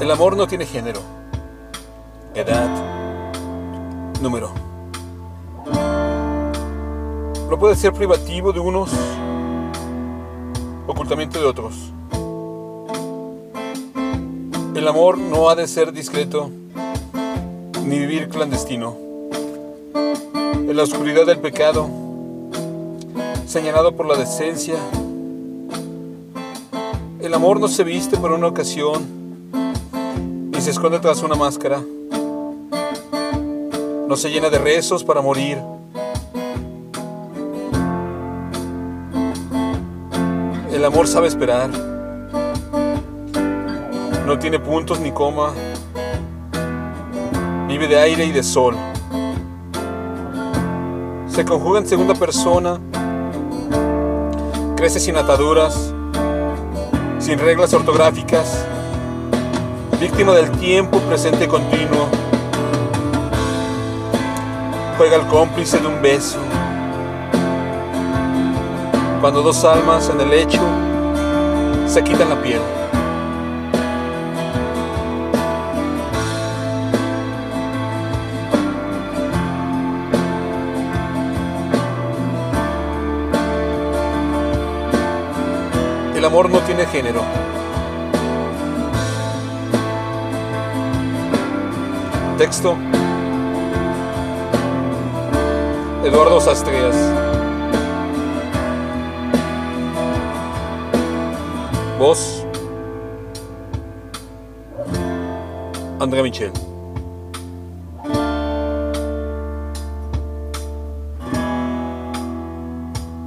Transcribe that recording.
El amor no tiene género, edad, número. No puede ser privativo de unos, ocultamiento de otros. El amor no ha de ser discreto ni vivir clandestino. En la oscuridad del pecado, señalado por la decencia, el amor no se viste por una ocasión y se esconde tras una máscara. No se llena de rezos para morir. El amor sabe esperar. No tiene puntos ni coma. Vive de aire y de sol. Se conjuga en segunda persona. Crece sin ataduras, sin reglas ortográficas víctima del tiempo presente continuo. Juega el cómplice de un beso. Cuando dos almas en el lecho se quitan la piel. El amor no tiene género. Texto. Eduardo Sastrías. Voz. Andrea Michel.